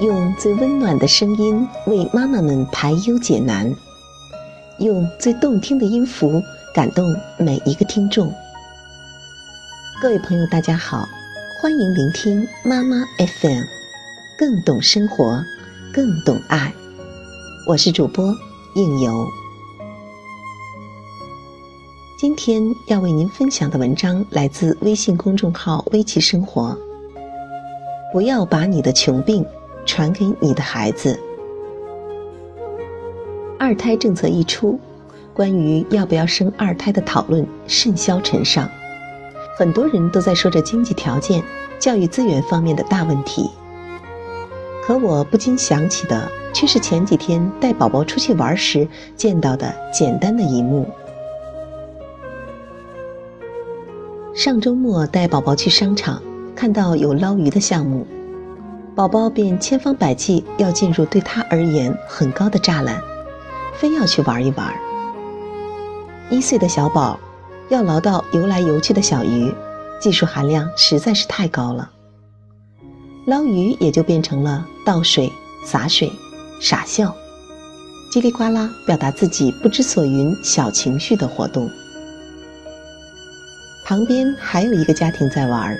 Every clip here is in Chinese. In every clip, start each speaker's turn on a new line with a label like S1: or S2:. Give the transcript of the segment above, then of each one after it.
S1: 用最温暖的声音为妈妈们排忧解难，用最动听的音符感动每一个听众。各位朋友，大家好，欢迎聆听妈妈 FM，更懂生活，更懂爱。我是主播应由。今天要为您分享的文章来自微信公众号“微奇生活”。不要把你的穷病。传给你的孩子。二胎政策一出，关于要不要生二胎的讨论甚嚣尘上，很多人都在说着经济条件、教育资源方面的大问题。可我不禁想起的，却是前几天带宝宝出去玩时见到的简单的一幕。上周末带宝宝去商场，看到有捞鱼的项目。宝宝便千方百计要进入对他而言很高的栅栏，非要去玩一玩。一岁的小宝要捞到游来游去的小鱼，技术含量实在是太高了。捞鱼也就变成了倒水、洒水、傻笑、叽里呱啦表达自己不知所云小情绪的活动。旁边还有一个家庭在玩，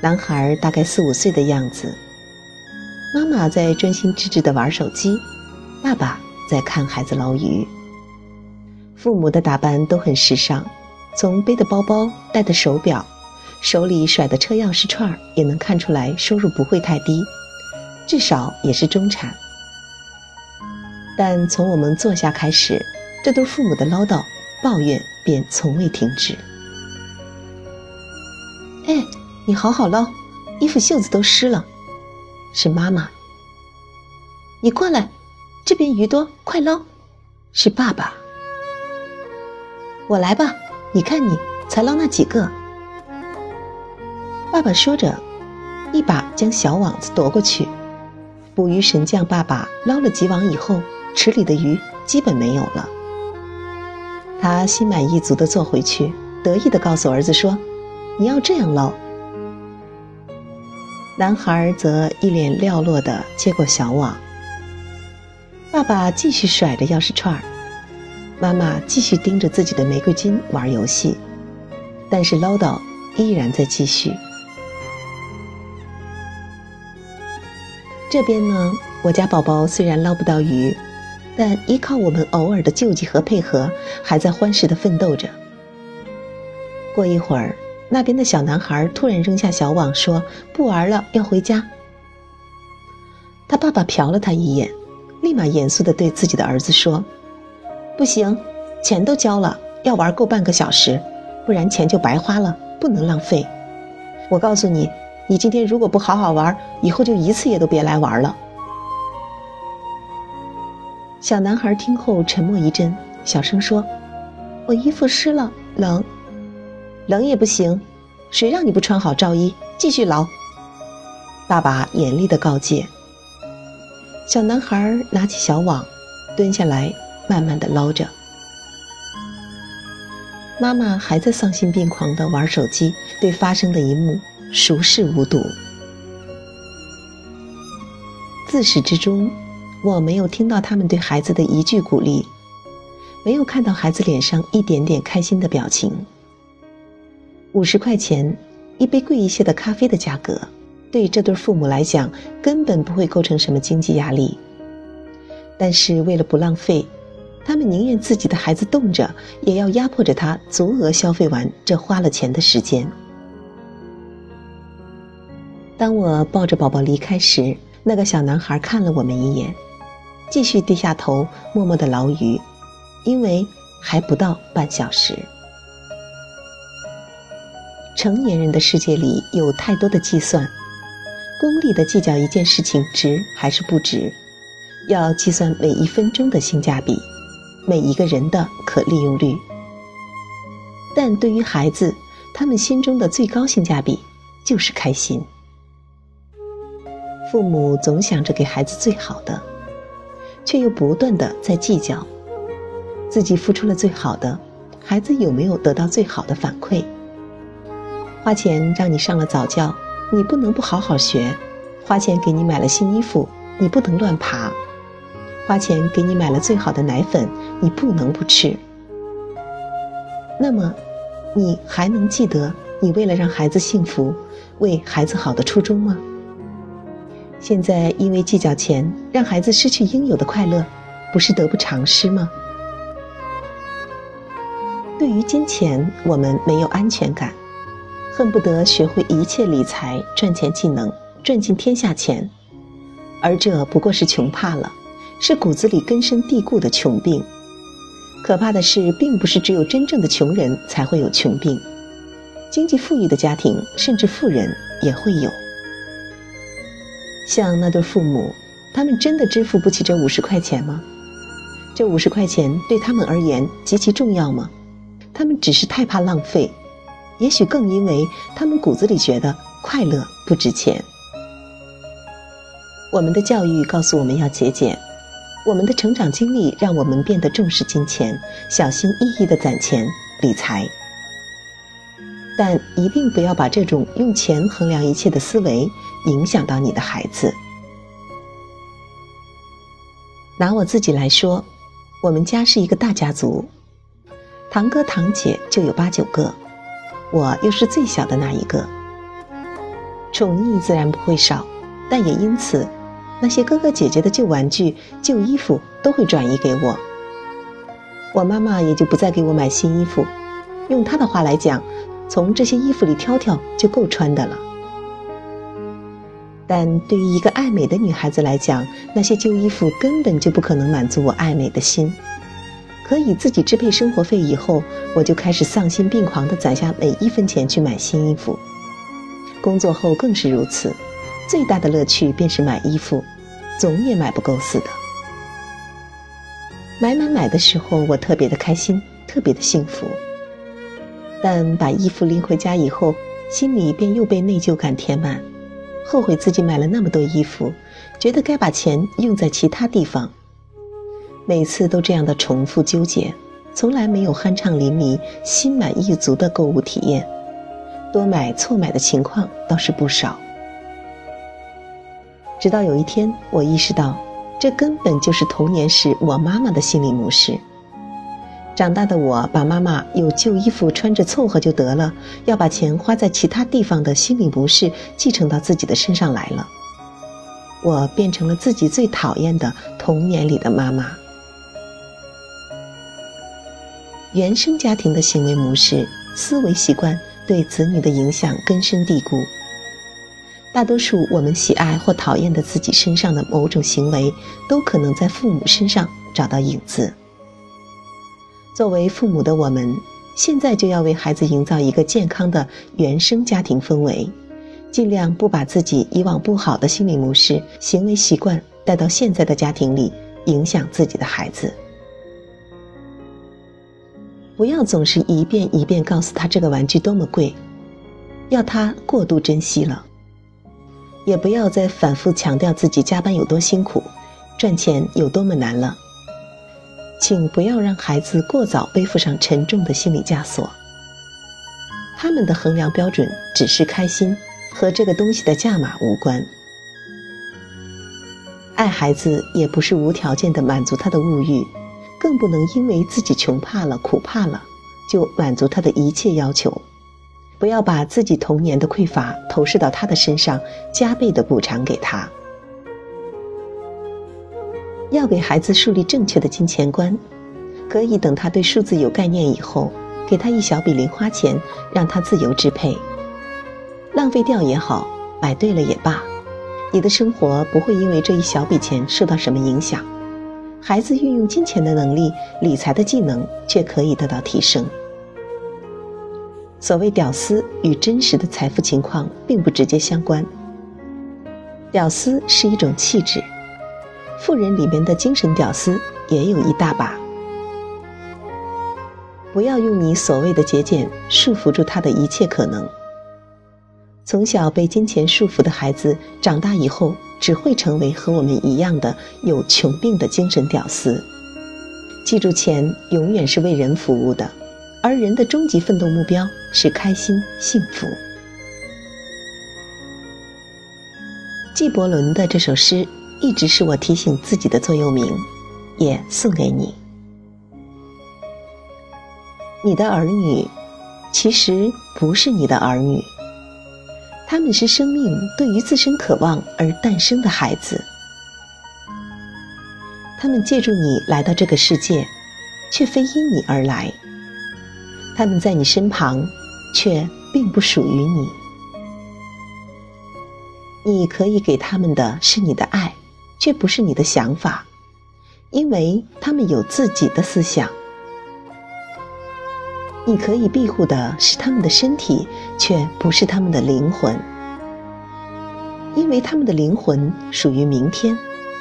S1: 男孩大概四五岁的样子。妈妈在专心致志地玩手机，爸爸在看孩子捞鱼。父母的打扮都很时尚，从背的包包、戴的手表、手里甩的车钥匙串儿，也能看出来收入不会太低，至少也是中产。但从我们坐下开始，这对父母的唠叨、抱怨便从未停止。哎，你好好捞，衣服袖子都湿了。是妈妈，你过来，这边鱼多，快捞。是爸爸，我来吧。你看你才捞那几个。爸爸说着，一把将小网子夺过去。捕鱼神将爸爸捞了几网以后，池里的鱼基本没有了。他心满意足地坐回去，得意地告诉儿子说：“你要这样捞。”男孩则一脸寥落地接过小网，爸爸继续甩着钥匙串儿，妈妈继续盯着自己的玫瑰金玩游戏，但是唠叨依然在继续。这边呢，我家宝宝虽然捞不到鱼，但依靠我们偶尔的救济和配合，还在欢实的奋斗着。过一会儿。那边的小男孩突然扔下小网，说：“不玩了，要回家。”他爸爸瞟了他一眼，立马严肃的对自己的儿子说：“不行，钱都交了，要玩够半个小时，不然钱就白花了，不能浪费。我告诉你，你今天如果不好好玩，以后就一次也都别来玩了。”小男孩听后沉默一阵，小声说：“我衣服湿了，冷。”冷也不行，谁让你不穿好罩衣？继续捞！爸爸严厉的告诫。小男孩拿起小网，蹲下来，慢慢的捞着。妈妈还在丧心病狂的玩手机，对发生的一幕熟视无睹。自始至终，我没有听到他们对孩子的一句鼓励，没有看到孩子脸上一点点开心的表情。五十块钱一杯贵一些的咖啡的价格，对这对父母来讲根本不会构成什么经济压力。但是为了不浪费，他们宁愿自己的孩子冻着，也要压迫着他足额消费完这花了钱的时间。当我抱着宝宝离开时，那个小男孩看了我们一眼，继续低下头默默的捞鱼，因为还不到半小时。成年人的世界里有太多的计算，功利的计较一件事情值还是不值，要计算每一分钟的性价比，每一个人的可利用率。但对于孩子，他们心中的最高性价比就是开心。父母总想着给孩子最好的，却又不断的在计较，自己付出了最好的，孩子有没有得到最好的反馈？花钱让你上了早教，你不能不好好学；花钱给你买了新衣服，你不能乱爬；花钱给你买了最好的奶粉，你不能不吃。那么，你还能记得你为了让孩子幸福、为孩子好的初衷吗？现在因为计较钱，让孩子失去应有的快乐，不是得不偿失吗？对于金钱，我们没有安全感，恨不得学会一切理财、赚钱技能，赚尽天下钱，而这不过是穷怕了，是骨子里根深蒂固的穷病。可怕的是，并不是只有真正的穷人才会有穷病，经济富裕的家庭，甚至富人也会有。像那对父母，他们真的支付不起这五十块钱吗？这五十块钱对他们而言极其重要吗？他们只是太怕浪费，也许更因为他们骨子里觉得快乐不值钱。我们的教育告诉我们要节俭，我们的成长经历让我们变得重视金钱，小心翼翼的攒钱理财。但一定不要把这种用钱衡量一切的思维。影响到你的孩子。拿我自己来说，我们家是一个大家族，堂哥堂姐就有八九个，我又是最小的那一个。宠溺自然不会少，但也因此，那些哥哥姐姐的旧玩具、旧衣服都会转移给我。我妈妈也就不再给我买新衣服，用她的话来讲，从这些衣服里挑挑就够穿的了。但对于一个爱美的女孩子来讲，那些旧衣服根本就不可能满足我爱美的心。可以自己支配生活费以后，我就开始丧心病狂地攒下每一分钱去买新衣服。工作后更是如此，最大的乐趣便是买衣服，总也买不够似的。买买买的时候，我特别的开心，特别的幸福。但把衣服拎回家以后，心里便又被内疚感填满。后悔自己买了那么多衣服，觉得该把钱用在其他地方。每次都这样的重复纠结，从来没有酣畅淋漓、心满意足的购物体验。多买错买的情况倒是不少。直到有一天，我意识到，这根本就是童年时我妈妈的心理模式。长大的我把妈妈有旧衣服穿着凑合就得了，要把钱花在其他地方的心理模式继承到自己的身上来了。我变成了自己最讨厌的童年里的妈妈。原生家庭的行为模式、思维习惯对子女的影响根深蒂固。大多数我们喜爱或讨厌的自己身上的某种行为，都可能在父母身上找到影子。作为父母的我们，现在就要为孩子营造一个健康的原生家庭氛围，尽量不把自己以往不好的心理模式、行为习惯带到现在的家庭里，影响自己的孩子。不要总是一遍一遍告诉他这个玩具多么贵，要他过度珍惜了；也不要再反复强调自己加班有多辛苦，赚钱有多么难了。请不要让孩子过早背负上沉重的心理枷锁。他们的衡量标准只是开心，和这个东西的价码无关。爱孩子也不是无条件的满足他的物欲，更不能因为自己穷怕了、苦怕了，就满足他的一切要求。不要把自己童年的匮乏投射到他的身上，加倍的补偿给他。要给孩子树立正确的金钱观，可以等他对数字有概念以后，给他一小笔零花钱，让他自由支配，浪费掉也好，买对了也罢，你的生活不会因为这一小笔钱受到什么影响，孩子运用金钱的能力、理财的技能却可以得到提升。所谓屌丝与真实的财富情况并不直接相关，屌丝是一种气质。富人里面的精神屌丝也有一大把。不要用你所谓的节俭束缚住他的一切可能。从小被金钱束缚的孩子，长大以后只会成为和我们一样的有穷病的精神屌丝。记住，钱永远是为人服务的，而人的终极奋斗目标是开心幸福。纪伯伦的这首诗。一直是我提醒自己的座右铭，也送给你。你的儿女，其实不是你的儿女，他们是生命对于自身渴望而诞生的孩子。他们借助你来到这个世界，却非因你而来。他们在你身旁，却并不属于你。你可以给他们的是你的爱，却不是你的想法，因为他们有自己的思想。你可以庇护的是他们的身体，却不是他们的灵魂，因为他们的灵魂属于明天，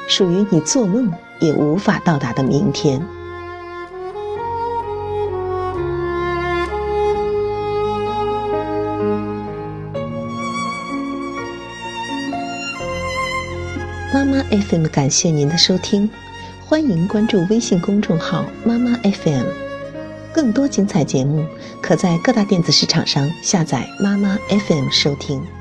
S1: 属于你做梦也无法到达的明天。妈妈 FM 感谢您的收听，欢迎关注微信公众号妈妈 FM。更多精彩节目，可在各大电子市场上下载妈妈 FM 收听。